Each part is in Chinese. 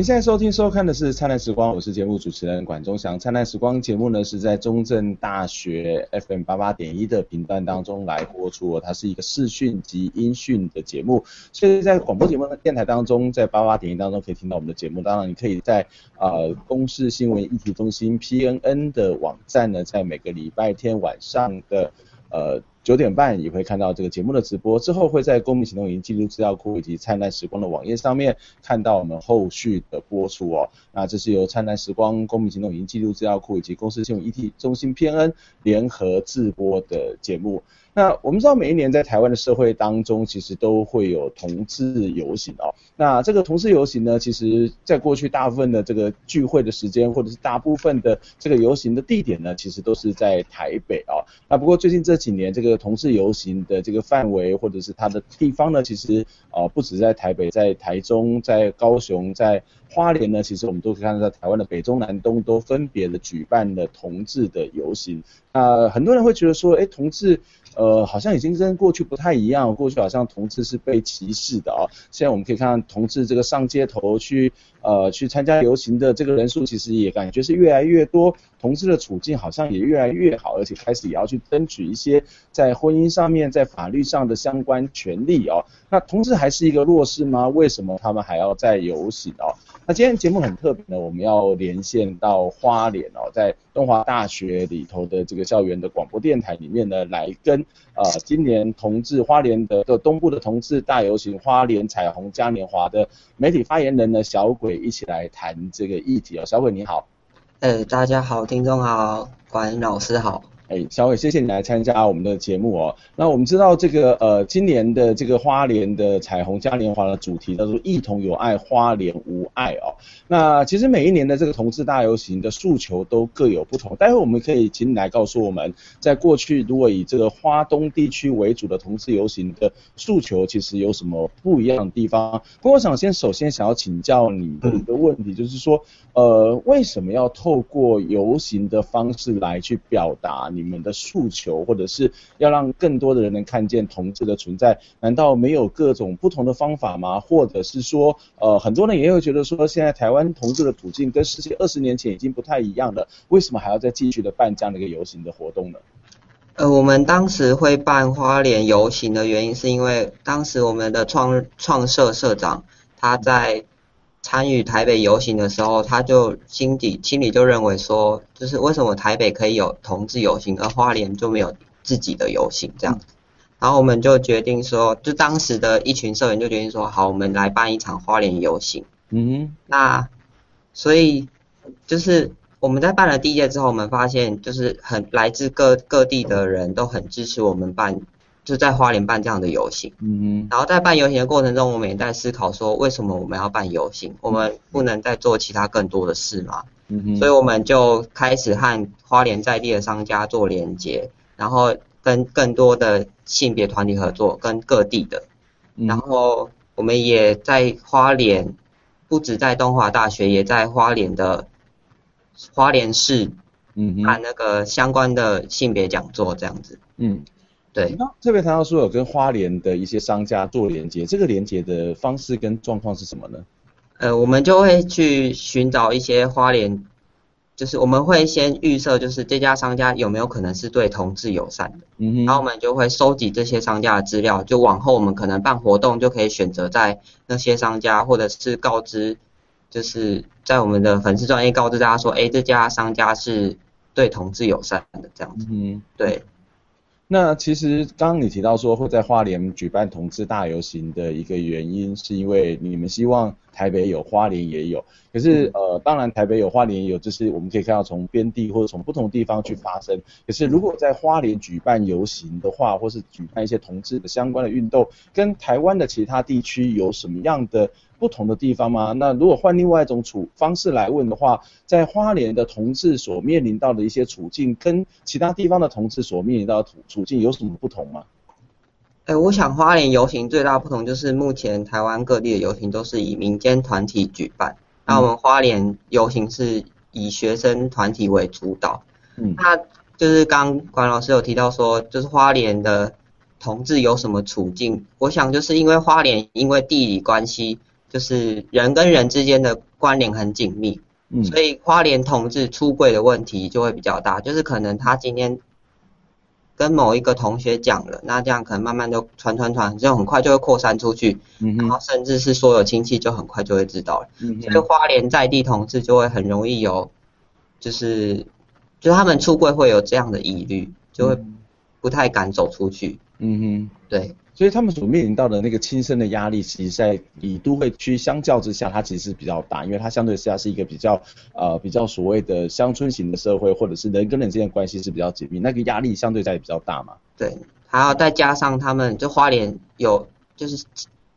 您现在收听收看的是《灿烂时光》，我是节目主持人管中祥。《灿烂时光》节目呢是在中正大学 FM 八八点一的频段当中来播出，它是一个视讯及音讯的节目，所以在广播节目的电台当中，在八八点一当中可以听到我们的节目。当然，你可以在呃公视新闻议题中心 PNN 的网站呢，在每个礼拜天晚上的呃。九点半也会看到这个节目的直播，之后会在公民行动营记录资料库以及灿烂时光的网页上面看到我们后续的播出哦。那这是由灿烂时光、公民行动营记录资料库以及公司新闻 ET 中心 PN 联合制播的节目。那我们知道每一年在台湾的社会当中，其实都会有同志游行哦。那这个同志游行呢，其实在过去大部分的这个聚会的时间，或者是大部分的这个游行的地点呢，其实都是在台北哦。那不过最近这几年，这个同志游行的这个范围或者是它的地方呢，其实呃不止在台北，在台中、在高雄、在花莲呢，其实我们都可以看到，在台湾的北中南东都分别的举办了同志的游行。那很多人会觉得说，哎，同志。呃，好像已经跟过去不太一样，过去好像同志是被歧视的啊、现在我们可以看到同志这个上街头去呃去参加游行的这个人数，其实也感觉是越来越多，同志的处境好像也越来越好，而且开始也要去争取一些在婚姻上面、在法律上的相关权利哦。那同志还是一个弱势吗？为什么他们还要在游行哦？那今天节目很特别呢，我们要连线到花莲哦，在东华大学里头的这个校园的广播电台里面呢，来跟。呃，今年同志花莲的的东部的同志大游行，花莲彩虹嘉年华的媒体发言人呢，小鬼一起来谈这个议题哦。小伟你好，呃，大家好，听众好，管老师好。哎，小伟，谢谢你来参加我们的节目哦。那我们知道这个呃，今年的这个花莲的彩虹嘉年华的主题叫做“一同有爱，花莲无爱”哦。那其实每一年的这个同志大游行的诉求都各有不同。待会我们可以请你来告诉我们，在过去如果以这个花东地区为主的同志游行的诉求，其实有什么不一样的地方？不过我想先首先想要请教你的一个问题，就是说，呃，为什么要透过游行的方式来去表达你？你们的诉求，或者是要让更多的人能看见同志的存在，难道没有各种不同的方法吗？或者是说，呃，很多人也会觉得说，现在台湾同志的处境跟十几二十年前已经不太一样了，为什么还要再继续的办这样的一个游行的活动呢？呃，我们当时会办花莲游行的原因，是因为当时我们的创创社社长他在。参与台北游行的时候，他就心底心里就认为说，就是为什么台北可以有同志游行，而花莲就没有自己的游行这样子。然后我们就决定说，就当时的一群社员就决定说，好，我们来办一场花莲游行。嗯哼。那所以就是我们在办了第一届之后，我们发现就是很来自各各地的人都很支持我们办。就在花莲办这样的游行，嗯嗯，然后在办游行的过程中，我们也在思考说，为什么我们要办游行？我们不能再做其他更多的事吗？嗯嗯，所以我们就开始和花莲在地的商家做连接，然后跟更多的性别团体合作，跟各地的，然后我们也在花莲，不止在东华大学，也在花莲的花莲市，嗯，办那个相关的性别讲座这样子，嗯。对，那这边谈到说有跟花莲的一些商家做连接，这个连接的方式跟状况是什么呢？呃，我们就会去寻找一些花莲，就是我们会先预设，就是这家商家有没有可能是对同志友善的，嗯哼，然后我们就会收集这些商家的资料，就往后我们可能办活动就可以选择在那些商家，或者是告知，就是在我们的粉丝专页告知大家说，哎，这家商家是对同志友善的这样子，嗯，对。那其实刚刚你提到说会在花莲举办同志大游行的一个原因，是因为你们希望台北有，花莲也有。可是呃，当然台北有，花莲也有，就是我们可以看到从边地或者从不同地方去发生。可是如果在花莲举办游行的话，或是举办一些同志的相关的运动，跟台湾的其他地区有什么样的？不同的地方吗？那如果换另外一种处方式来问的话，在花莲的同志所面临到的一些处境，跟其他地方的同志所面临到的处处境有什么不同吗？哎、欸，我想花莲游行最大的不同就是，目前台湾各地的游行都是以民间团体举办，那、嗯、我们花莲游行是以学生团体为主导。嗯，那就是刚管老师有提到说，就是花莲的同志有什么处境？我想就是因为花莲因为地理关系。就是人跟人之间的关联很紧密，嗯，所以花莲同志出柜的问题就会比较大，就是可能他今天跟某一个同学讲了，那这样可能慢慢就传传传，就很快就会扩散出去，嗯，然后甚至是所有亲戚就很快就会知道了，嗯，所以花莲在地同志就会很容易有，就是就他们出柜会有这样的疑虑，就会不太敢走出去，嗯哼，对。所以他们所面临到的那个轻生的压力，其实在以都会区相较之下，它其实是比较大，因为它相对之下是一个比较呃比较所谓的乡村型的社会，或者是人跟人之间的关系是比较紧密，那个压力相对在比较大嘛。对，还要再加上他们就花莲有就是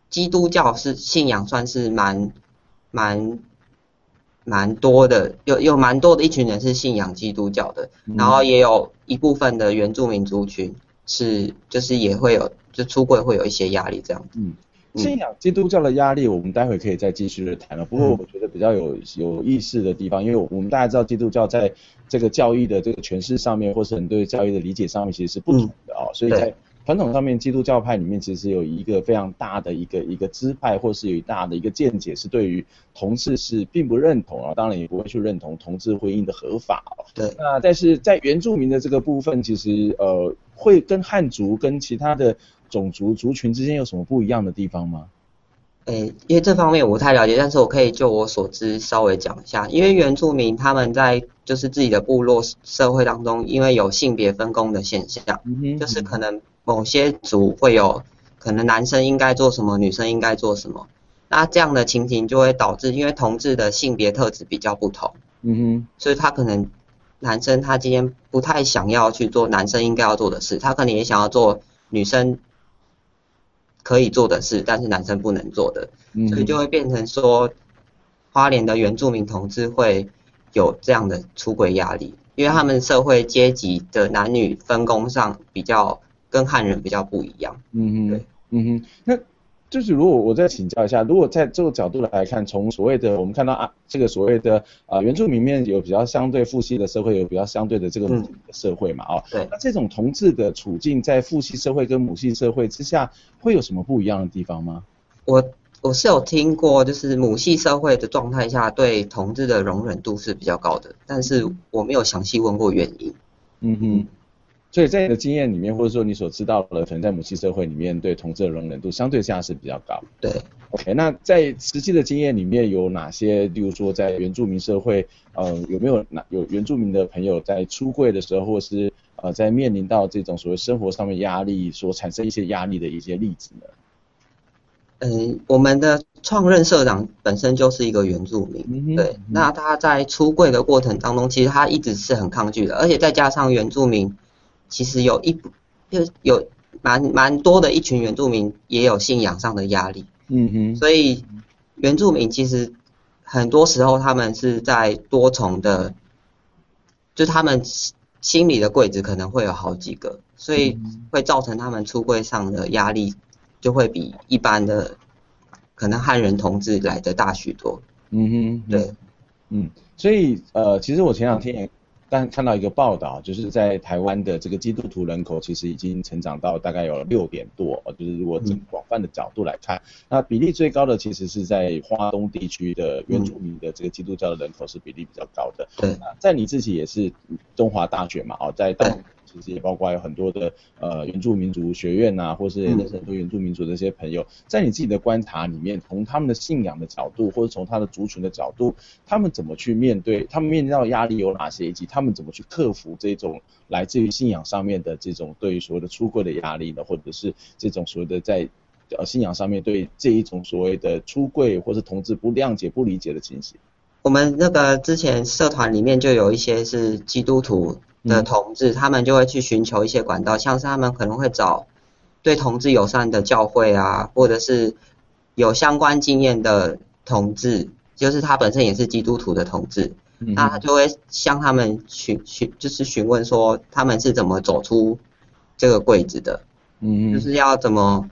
基督教是信仰算是蛮蛮蛮多的，有有蛮多的一群人是信仰基督教的，嗯、然后也有一部分的原住民族群是就是也会有。就出柜会有一些压力，这样子。嗯，信仰基督教的压力，我们待会可以再继续的谈了。不过我觉得比较有有意思的地方，因为我们大家知道基督教在这个教义的这个诠释上面，或是很对教义的理解上面，其实是不同的啊、哦。所以在传统上面，基督教派里面其实有一个非常大的一个一个支派，或是有一大的一个见解，是对于同志是并不认同啊，当然也不会去认同同志婚姻的合法。对。那但是在原住民的这个部分，其实呃会跟汉族跟其他的种族族群之间有什么不一样的地方吗？诶、欸，因为这方面我不太了解，但是我可以就我所知稍微讲一下。因为原住民他们在就是自己的部落社会当中，因为有性别分工的现象，嗯，就是可能。某些族会有可能男生应该做什么，女生应该做什么，那这样的情形就会导致，因为同志的性别特质比较不同，嗯哼，所以他可能男生他今天不太想要去做男生应该要做的事，他可能也想要做女生可以做的事，但是男生不能做的，所以就会变成说，花莲的原住民同志会有这样的出轨压力，因为他们社会阶级的男女分工上比较。跟汉人比较不一样，嗯嗯，对，嗯哼，那就是如果我再请教一下，如果在这个角度来看，从所谓的我们看到啊，这个所谓的啊、呃、原住民面有比较相对父系的社会，有比较相对的这个母系的社会嘛，哦，对，那这种同志的处境在父系社会跟母系社会之下，会有什么不一样的地方吗？我我是有听过，就是母系社会的状态下，对同志的容忍度是比较高的，但是我没有详细问过原因，嗯哼。所以在你的经验里面，或者说你所知道的，可能在母系社会里面，对同志的容忍度相对下是比较高。对，OK，那在实际的经验里面有哪些？例如说在原住民社会，呃，有没有哪有原住民的朋友在出柜的时候，或是呃在面临到这种所谓生活上面压力所产生一些压力的一些例子呢？嗯，我们的创任社长本身就是一个原住民，对，那他在出柜的过程当中，其实他一直是很抗拒的，而且再加上原住民。其实有一就有蛮蛮多的一群原住民也有信仰上的压力，嗯哼，所以原住民其实很多时候他们是在多重的，就他们心里的柜子可能会有好几个，所以会造成他们出柜上的压力就会比一般的可能汉人同志来的大许多，嗯哼，对，嗯，所以呃，其实我前两天也。但看到一个报道，就是在台湾的这个基督徒人口其实已经成长到大概有六点多，就是如果从广泛的角度来看，那比例最高的其实是在花东地区的原住民的这个基督教的人口是比例比较高的。对，在你自己也是中华大学嘛，哦，在大。其实也包括有很多的呃原住民族学院呐、啊，或是认识很多原住民族的一些朋友，嗯、在你自己的观察里面，从他们的信仰的角度，或者从他的族群的角度，他们怎么去面对，他们面临到压力有哪些，以及他们怎么去克服这种来自于信仰上面的这种对于所谓的出柜的压力呢？或者是这种所谓的在呃信仰上面对这一种所谓的出柜或是同志不谅解、不理解的情形？我们那个之前社团里面就有一些是基督徒。的同志，他们就会去寻求一些管道，像是他们可能会找对同志友善的教会啊，或者是有相关经验的同志，就是他本身也是基督徒的同志，嗯、那他就会向他们询询，就是询问说他们是怎么走出这个柜子的，嗯，就是要怎么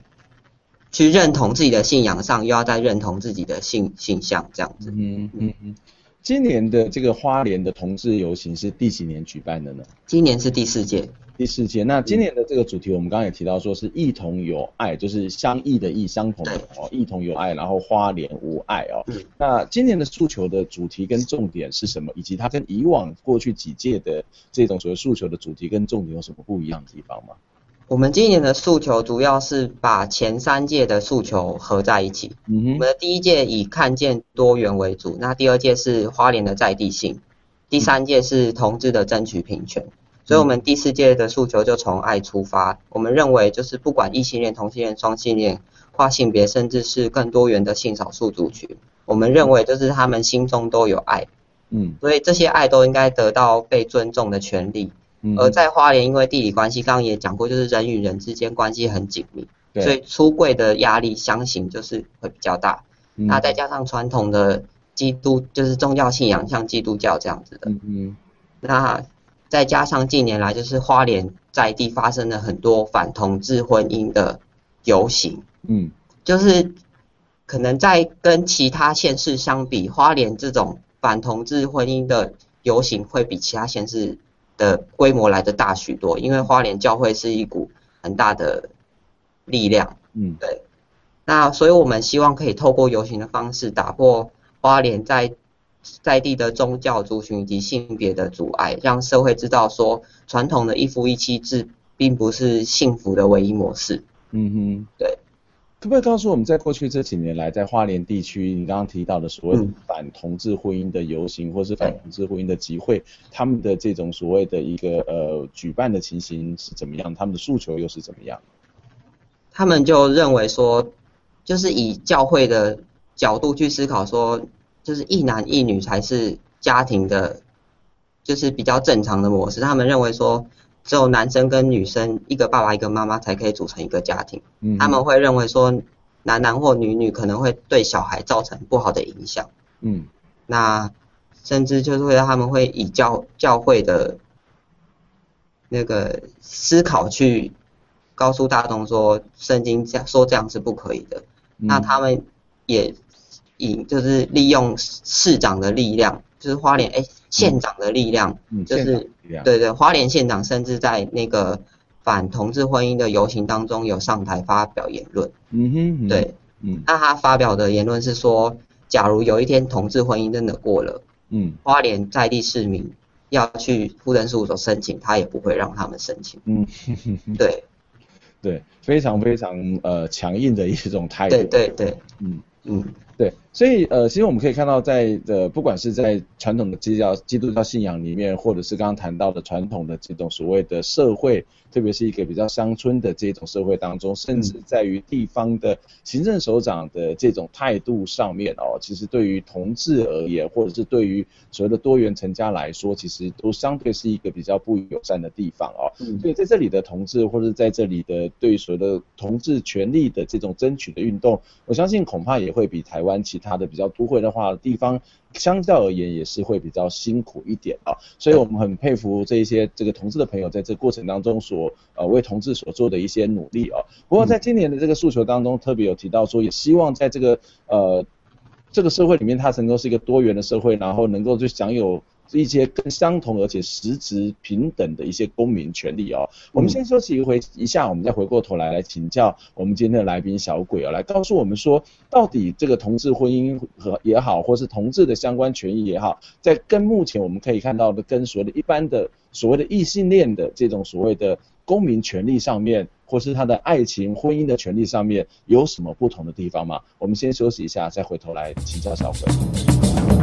去认同自己的信仰上，又要再认同自己的性性向这样子，嗯嗯嗯。今年的这个花莲的同志游行是第几年举办的呢？今年是第四届。第四届。那今年的这个主题，我们刚刚也提到，说是异同有爱，就是相异的异，相同的哦，异同有爱，然后花莲无爱哦。嗯。那今年的诉求的主题跟重点是什么？以及它跟以往过去几届的这种所谓诉求的主题跟重点有什么不一样的地方吗？我们今年的诉求主要是把前三届的诉求合在一起。我们的第一届以看见多元为主，那第二届是花莲的在地性，第三届是同志的争取平权。嗯、所以，我们第四届的诉求就从爱出发。我们认为，就是不管异性恋、同性恋、双性恋、跨性别，甚至是更多元的性少数族群，我们认为就是他们心中都有爱。嗯。所以这些爱都应该得到被尊重的权利。而在花莲，因为地理关系，刚刚也讲过，就是人与人之间关系很紧密，所以出柜的压力相形就是会比较大。嗯、那再加上传统的基督，就是宗教信仰，像基督教这样子的。嗯嗯。那再加上近年来，就是花莲在地发生了很多反同志婚姻的游行。嗯。就是可能在跟其他县市相比，花莲这种反同志婚姻的游行会比其他县市。的规模来的大许多，因为花莲教会是一股很大的力量，嗯，对。那所以我们希望可以透过游行的方式，打破花莲在在地的宗教族群以及性别的阻碍，让社会知道说，传统的一夫一妻制并不是幸福的唯一模式。嗯哼，对。可不可以告诉我们，在过去这几年来，在花莲地区，你刚刚提到的所谓反同志婚姻的游行，或是反同志婚姻的集会，他们的这种所谓的一个呃举办的情形是怎么样？他们的诉求又是怎么样？他们就认为说，就是以教会的角度去思考说，就是一男一女才是家庭的，就是比较正常的模式。他们认为说。只有男生跟女生，一个爸爸一个妈妈才可以组成一个家庭。嗯，他们会认为说，男男或女女可能会对小孩造成不好的影响。嗯，那甚至就是会他们会以教教会的那个思考去告诉大众说，圣经这样说这样是不可以的。嗯、那他们也以就是利用市长的力量。就是花莲哎，县长的力量，嗯、就是对对，花莲县长甚至在那个反同志婚姻的游行当中有上台发表言论。嗯哼，嗯对，嗯，那他发表的言论是说，假如有一天同志婚姻真的过了，嗯，花莲在地市民要去户政事务所申请，他也不会让他们申请。嗯。哼哼，对，对，非常非常呃强硬的一种态度。对对对，嗯。嗯。对，所以呃，其实我们可以看到在，在呃，不管是在传统的基督教基督教信仰里面，或者是刚刚谈到的传统的这种所谓的社会，特别是一个比较乡村的这种社会当中，甚至在于地方的行政首长的这种态度上面哦，其实对于同志而言，或者是对于所谓的多元成家来说，其实都相对是一个比较不友善的地方哦。嗯。所以在这里的同志，或者在这里的对于所谓的同志权利的这种争取的运动，我相信恐怕也会比台湾。其他的比较都会的话，地方相较而言也是会比较辛苦一点啊，所以我们很佩服这一些这个同志的朋友在这过程当中所呃为同志所做的一些努力啊。不过在今年的这个诉求当中，特别有提到说，也希望在这个呃这个社会里面，它能够是一个多元的社会，然后能够就享有。一些更相同而且实质平等的一些公民权利哦。我们先休息一回一下，我们再回过头来来请教我们今天的来宾小鬼哦，来告诉我们说，到底这个同志婚姻和也好，或是同志的相关权益也好，在跟目前我们可以看到的跟所谓的一般的所谓的异性恋的这种所谓的公民权利上面，或是他的爱情婚姻的权利上面有什么不同的地方吗？我们先休息一下，再回头来请教小鬼。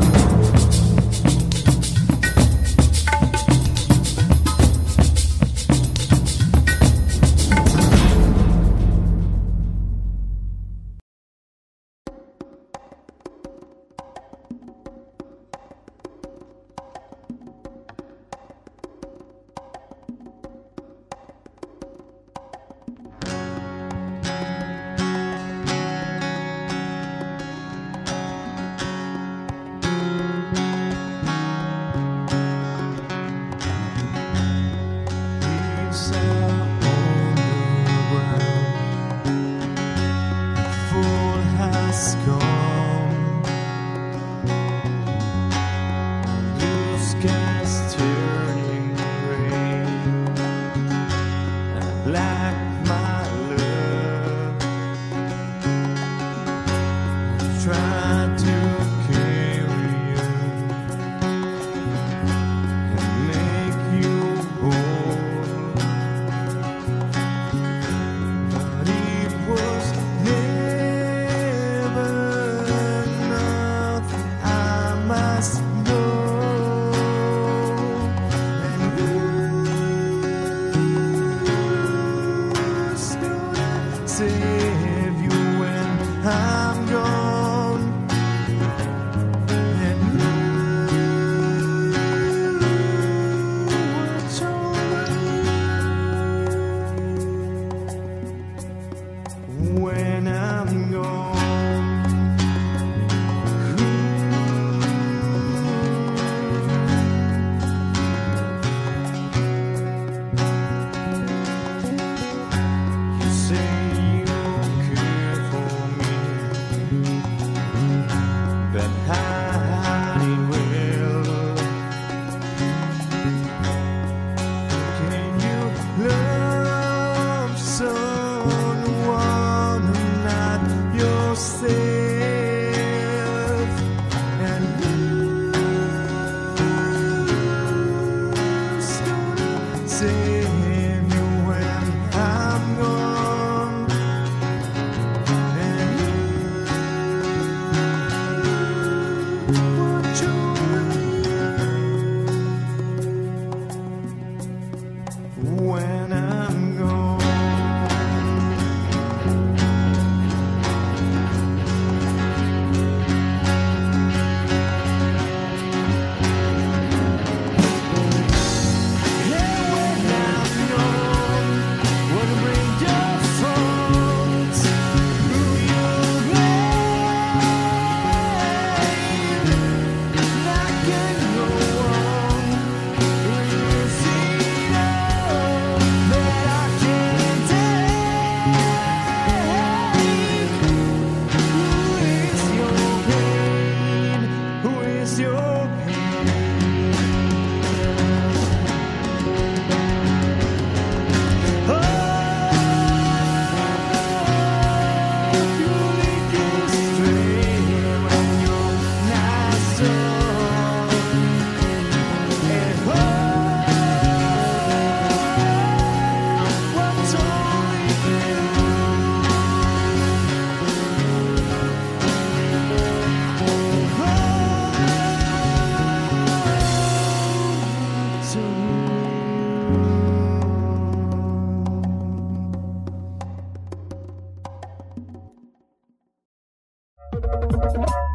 Thank you.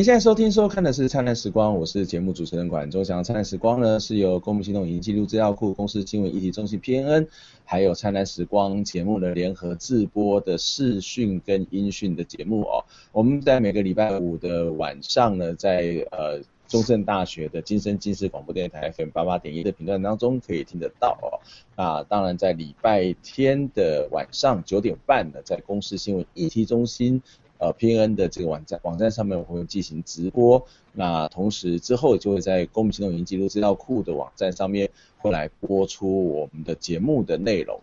您现在收听收看的是《灿烂时光》，我是节目主持人管中祥。《灿烂时光》呢是由公民行动影音记录资料库、公司新闻议题中心 PNN，还有《灿烂时光》节目的联合制播的视讯跟音讯的节目哦。我们在每个礼拜五的晚上呢，在呃中正大学的金声金视广播电台 FM 八八点一的频段当中可以听得到哦。那，当然在礼拜天的晚上九点半呢，在公司新闻议题中心。呃，PN 的这个网站网站上面我会进行直播，那同时之后就会在公民行动影音记录资料库的网站上面会来播出我们的节目的内容。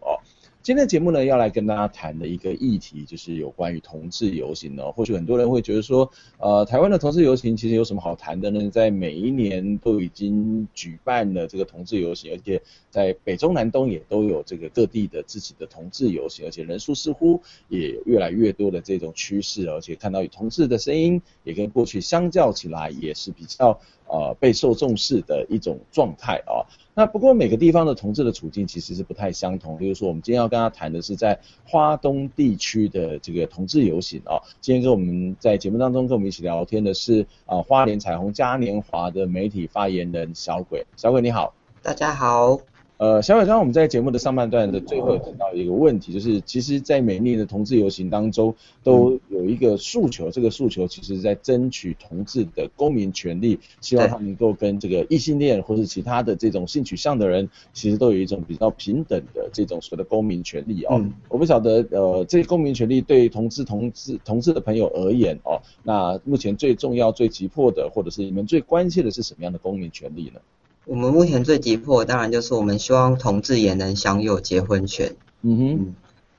今天的节目呢，要来跟大家谈的一个议题，就是有关于同志游行呢。或许很多人会觉得说，呃，台湾的同志游行其实有什么好谈的呢？在每一年都已经举办了这个同志游行，而且在北中南东也都有这个各地的自己的同志游行，而且人数似乎也越来越多的这种趋势，而且看到有同志的声音也跟过去相较起来也是比较呃备受重视的一种状态啊。那不过每个地方的同志的处境其实是不太相同，比如说我们今天要跟他谈的是在花东地区的这个同志游行啊。今天跟我们在节目当中跟我们一起聊天的是啊花莲彩虹嘉年华的媒体发言人小鬼，小鬼你好。大家好。呃，小伟，刚刚我们在节目的上半段的最后有提到一个问题，就是其实，在每年的同志游行当中，都有一个诉求，这个诉求其实在争取同志的公民权利，希望他们能够跟这个异性恋或是其他的这种性取向的人，其实都有一种比较平等的这种所谓的公民权利哦。嗯、我不晓得，呃，这些公民权利对同志、同志、同志的朋友而言哦，那目前最重要、最急迫的，或者是你们最关切的是什么样的公民权利呢？我们目前最急迫的当然就是我们希望同志也能享有结婚权。嗯哼，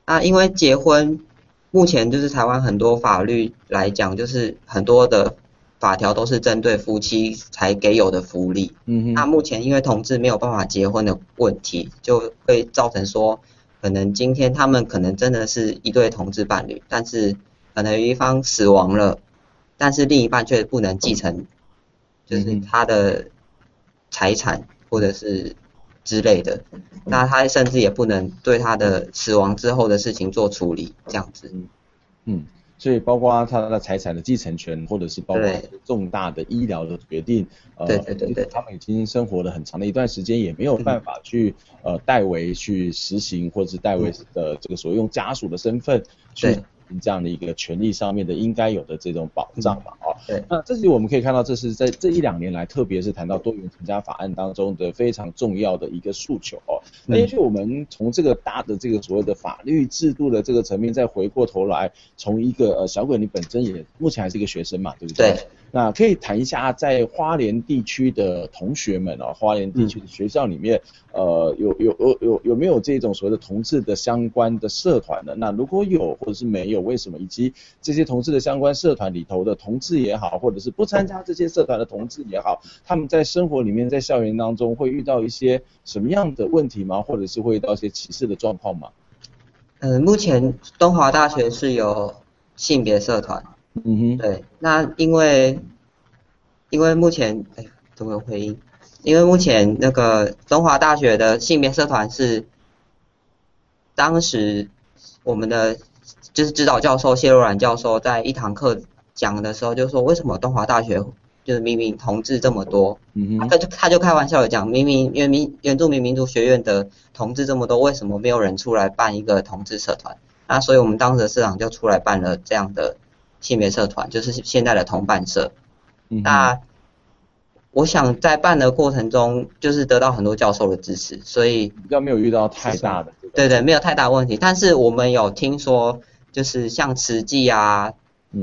那因为结婚，目前就是台湾很多法律来讲，就是很多的法条都是针对夫妻才给有的福利。嗯哼。那目前因为同志没有办法结婚的问题，就会造成说，可能今天他们可能真的是一对同志伴侣，但是可能有一方死亡了，但是另一半却不能继承，就是他的财产或者是之类的，那他甚至也不能对他的死亡之后的事情做处理，这样子。嗯。所以包括他的财产的继承权，或者是包括重大的医疗的决定，对对对对，呃，他们已经生活了很长的一段时间，也没有办法去呃代为去实行，或者是代为的这个所谓用家属的身份去。这样的一个权利上面的应该有的这种保障嘛，哦，对，那这是我们可以看到，这是在这一两年来，特别是谈到多元成家法案当中的非常重要的一个诉求哦。那也许我们从这个大的这个所谓的法律制度的这个层面，再回过头来，从一个呃小鬼你本身也目前还是一个学生嘛，对不对？对。那可以谈一下在花莲地区的同学们哦，花莲地区的学校里面，呃，有有有有有没有这种所谓的同志的相关的社团呢？那如果有或者是没有，为什么？以及这些同志的相关社团里头的同志也好，或者是不参加这些社团的同志也好，他们在生活里面，在校园当中会遇到一些什么样的问题吗？或者是会遇到一些歧视的状况吗？呃，目前东华大学是有性别社团。嗯哼，对，那因为因为目前哎，怎么有回音？因为目前那个东华大学的性别社团是当时我们的就是指导教授谢若兰教授在一堂课讲的时候就说，为什么东华大学就是明明同志这么多，嗯哼，他就他就开玩笑的讲，明明原民原住民民族学院的同志这么多，为什么没有人出来办一个同志社团？那所以我们当时的社长就出来办了这样的。性别社团就是现在的同伴社，嗯、那我想在办的过程中，就是得到很多教授的支持，所以比较没有遇到太大的，对对，没有太大问题。但是我们有听说，就是像慈济啊、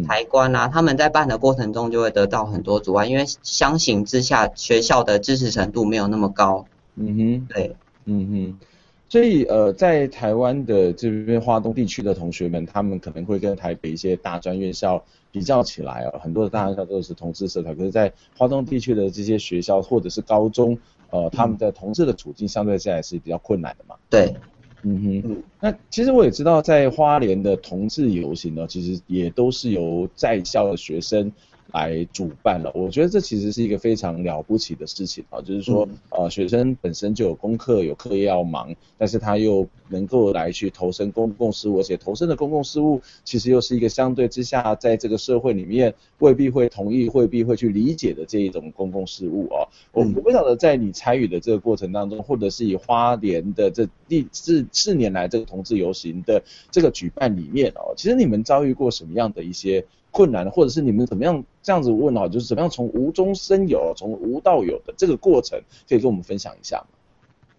台观啊，他们在办的过程中就会得到很多阻碍，因为相形之下，学校的支持程度没有那么高。嗯哼，对，嗯哼。所以呃，在台湾的这边华东地区的同学们，他们可能会跟台北一些大专院校比较起来啊，很多的大专院校都是同志社团，可是，在华东地区的这些学校或者是高中，呃，他们的同志的处境相对下来是比较困难的嘛。对，嗯哼，那其实我也知道，在花莲的同志游行呢，其实也都是由在校的学生。来主办了，我觉得这其实是一个非常了不起的事情啊，就是说，呃，学生本身就有功课有课业要忙，但是他又能够来去投身公共事务，而且投身的公共事务其实又是一个相对之下，在这个社会里面未必会同意、未必会去理解的这一种公共事务啊。我我不晓得在你参与的这个过程当中，或者是以花莲的这第四四年来这个同志游行的这个举办里面哦，其实你们遭遇过什么样的一些？困难，或者是你们怎么样这样子问啊？就是怎么样从无中生有，从无到有的这个过程，可以跟我们分享一下吗？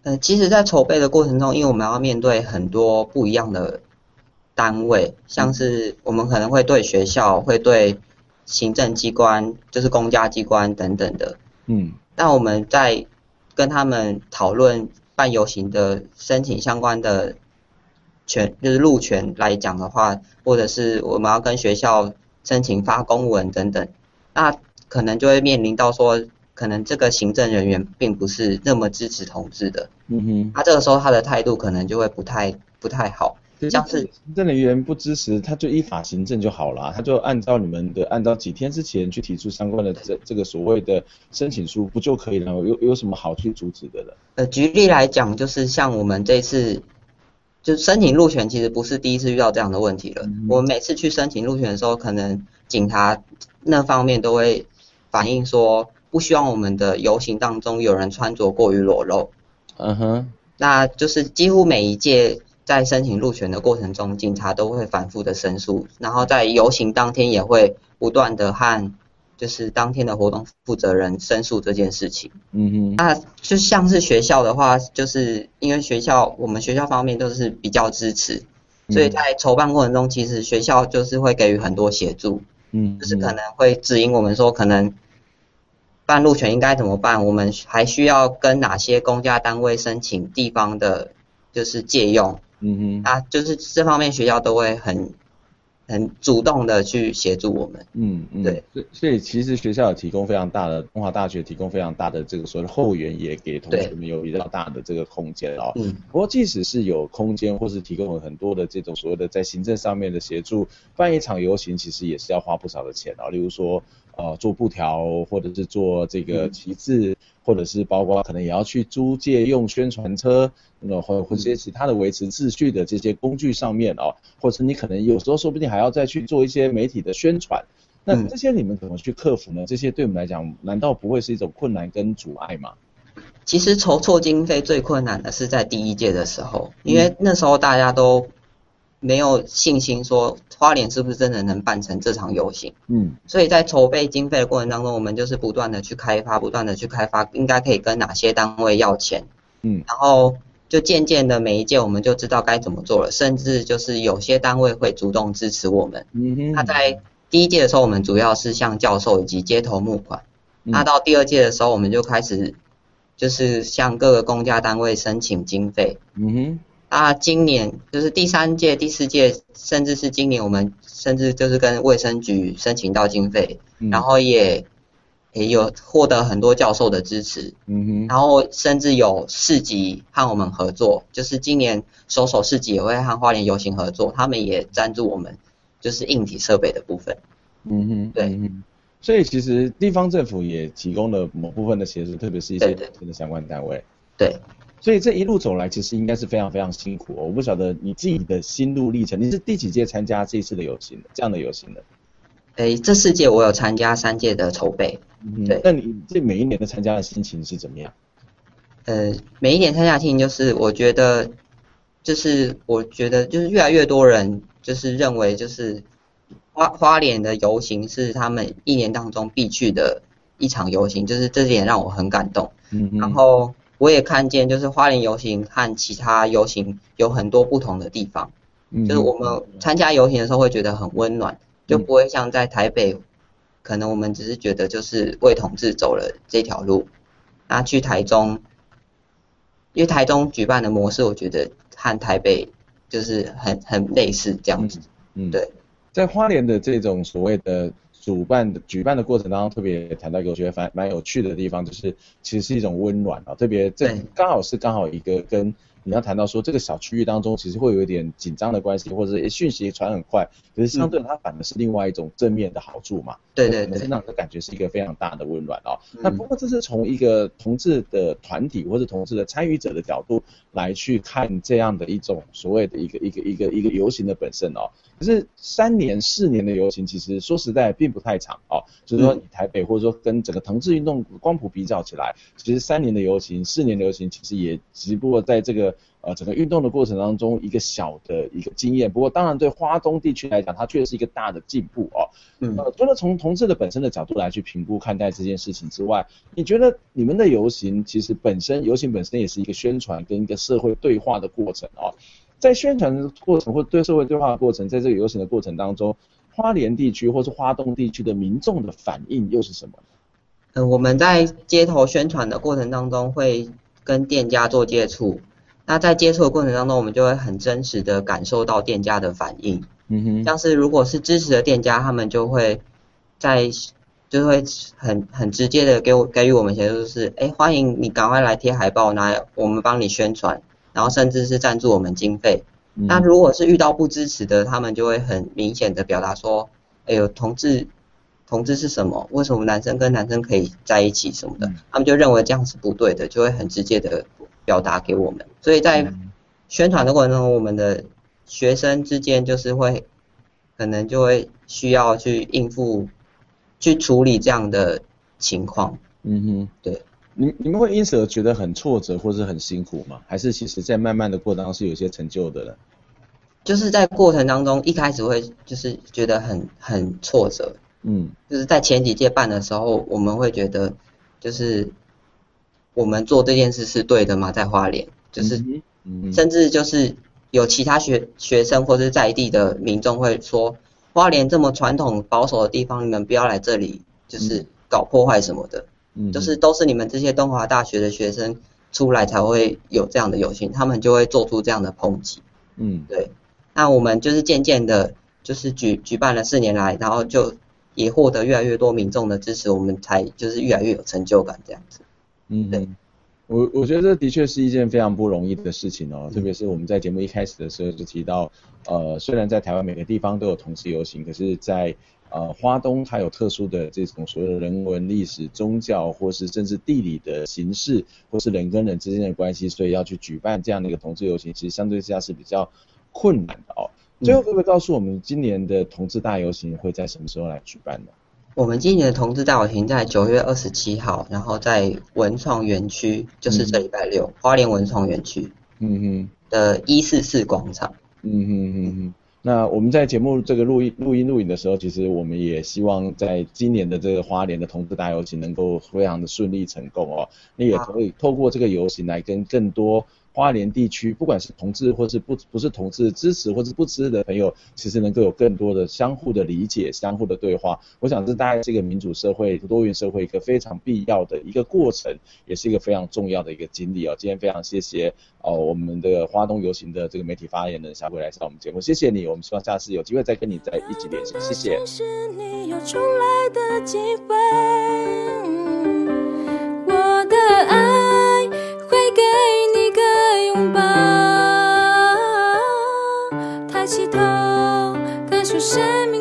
呃，其实，在筹备的过程中，因为我们要面对很多不一样的单位，像是我们可能会对学校，会对行政机关，就是公家机关等等的。嗯。那我们在跟他们讨论办游行的申请相关的权，就是路权来讲的话，或者是我们要跟学校。申请发公文等等，那可能就会面临到说，可能这个行政人员并不是那么支持同志的，嗯哼，他这个时候他的态度可能就会不太不太好，像是行政人员不支持，他就依法行政就好了，他就按照你们的按照几天之前去提出相关的这这个所谓的申请书不就可以了？有有什么好去阻止的了？呃，举例来讲，就是像我们这次。就申请入权其实不是第一次遇到这样的问题了。嗯、我们每次去申请入权的时候，可能警察那方面都会反映说，不希望我们的游行当中有人穿着过于裸露。嗯哼。那就是几乎每一届在申请入权的过程中，警察都会反复的申诉，然后在游行当天也会不断的和。就是当天的活动负责人申诉这件事情。嗯哼，那就像是学校的话，就是因为学校我们学校方面都是比较支持，所以在筹办过程中，其实学校就是会给予很多协助。嗯，就是可能会指引我们说，可能办路权应该怎么办，我们还需要跟哪些公家单位申请地方的，就是借用。嗯哼，啊，就是这方面学校都会很很主动的去协助我们。嗯嗯，对。所以所以其实学校有提供非常大的，东华大学提供非常大的这个所谓的后援，也给同学们有比较大的这个空间哦。嗯。不过即使是有空间，或是提供了很多的这种所谓的在行政上面的协助，办一场游行其实也是要花不少的钱哦。例如说。呃，做布条，或者是做这个旗帜，嗯、或者是包括可能也要去租借用宣传车，那或或者一些其他的维持秩序的这些工具上面哦，或者你可能有时候说不定还要再去做一些媒体的宣传，那这些你们怎么去克服呢？这些对我们来讲，难道不会是一种困难跟阻碍吗？其实筹措经费最困难的是在第一届的时候，因为那时候大家都。没有信心说花莲是不是真的能办成这场游行，嗯，所以在筹备经费的过程当中，我们就是不断的去开发，不断的去开发，应该可以跟哪些单位要钱，嗯，然后就渐渐的每一届我们就知道该怎么做了，甚至就是有些单位会主动支持我们，嗯哼，那在第一届的时候，我们主要是向教授以及街头募款，嗯，那到第二届的时候，我们就开始就是向各个公家单位申请经费，嗯哼。啊，今年就是第三届、第四届，甚至是今年，我们甚至就是跟卫生局申请到经费，嗯、然后也也有获得很多教授的支持，嗯哼，然后甚至有市集和我们合作，就是今年首首市集也会和花莲游行合作，他们也赞助我们，就是硬体设备的部分，嗯哼，对。嗯，所以其实地方政府也提供了某部分的协助，特别是一些的相关单位，对。对所以这一路走来，其实应该是非常非常辛苦哦。我不晓得你自己的心路历程，你是第几届参加这一次的游行的？这样的游行的？诶，这四届我有参加三届的筹备。嗯，对。那你这每一年的参加的心情是怎么样？呃，每一年参加的心情就是，我觉得，就是我觉得，就是越来越多人就是认为，就是花花莲的游行是他们一年当中必去的一场游行，就是这点让我很感动。嗯哼。然后。我也看见，就是花莲游行和其他游行有很多不同的地方。嗯，就是我们参加游行的时候会觉得很温暖，就不会像在台北，可能我们只是觉得就是为同志走了这条路。那去台中，因为台中举办的模式，我觉得和台北就是很很类似这样子。嗯，对，在花莲的这种所谓的。主办的举办的过程当中，特别谈到一个我觉得蛮蛮有趣的地方，就是其实是一种温暖啊，特别这刚好是刚好一个跟。你要谈到说这个小区域当中其实会有一点紧张的关系，或者是讯息传很快，可是相对它反而是另外一种正面的好处嘛。对对对，那种的感觉是一个非常大的温暖哦。嗯、那不过这是从一个同志的团体或者同志的参与者的角度来去看这样的一种所谓的一个一个一个一个游行的本身哦。可是三年四年的游行其实说实在并不太长哦，就是说以台北或者说跟整个同志运动光谱比较起来，其实三年的游行四年的游行其实也只不过在这个。呃，整个运动的过程当中，一个小的一个经验。不过，当然对花东地区来讲，它确实是一个大的进步哦。嗯。呃，除了从同志的本身的角度来去评估看待这件事情之外，你觉得你们的游行其实本身，游行本身也是一个宣传跟一个社会对话的过程哦。在宣传的过程或对社会对话的过程，在这个游行的过程当中，花莲地区或是花东地区的民众的反应又是什么？嗯、呃，我们在街头宣传的过程当中，会跟店家做接触。那在接触的过程当中，我们就会很真实的感受到店家的反应。嗯哼，像是如果是支持的店家，他们就会在就会很很直接的给我给予我们协助，就是哎，欢迎你赶快来贴海报，来我们帮你宣传，然后甚至是赞助我们经费。嗯、那如果是遇到不支持的，他们就会很明显的表达说，哎呦，同志同志是什么？为什么男生跟男生可以在一起什么的？嗯、他们就认为这样是不对的，就会很直接的。表达给我们，所以在宣传的过程中，我们的学生之间就是会，可能就会需要去应付，去处理这样的情况。嗯哼，对。你你们会因此而觉得很挫折或是很辛苦吗？还是其实在慢慢的过程当中是有些成就的呢？就是在过程当中，一开始会就是觉得很很挫折。嗯，就是在前几届办的时候，我们会觉得就是。我们做这件事是对的吗？在花莲，就是，甚至就是有其他学学生或者在地的民众会说，花莲这么传统保守的地方，你们不要来这里，就是搞破坏什么的，嗯，就是都是你们这些东华大学的学生出来才会有这样的游行，他们就会做出这样的抨击，嗯，对，那我们就是渐渐的就是举举办了四年来，然后就也获得越来越多民众的支持，我们才就是越来越有成就感这样子。嗯，对。我我觉得这的确是一件非常不容易的事情哦，特别是我们在节目一开始的时候就提到，呃，虽然在台湾每个地方都有同志游行，可是在呃花东它有特殊的这种所谓的人文、历史、宗教，或是政治地理的形式，或是人跟人之间的关系，所以要去举办这样的一个同志游行，其实相对之下是比较困难的哦。最后可不可以告诉我们，今年的同志大游行会在什么时候来举办呢？我们今年的同志大游行在九月二十七号，然后在文创园区，就是这礼拜六，嗯、花莲文创园区，嗯哼，的一四四广场，嗯哼嗯哼嗯。那我们在节目这个录音录音录影的时候，其实我们也希望在今年的这个花莲的同志大游行能够非常的顺利成功哦。那也可以透过这个游行来跟更多。花莲地区，不管是同志或是不不是同志支持或是不支持的朋友，其实能够有更多的相互的理解、相互的对话。我想这大概是一个民主社会、多元社会一个非常必要的一个过程，也是一个非常重要的一个经历哦。今天非常谢谢哦，我们的花东游行的这个媒体发言人小鬼来上我们节目，谢谢你。我们希望下次有机会再跟你再一起联系，谢谢。是你有重来的机会，感受生命。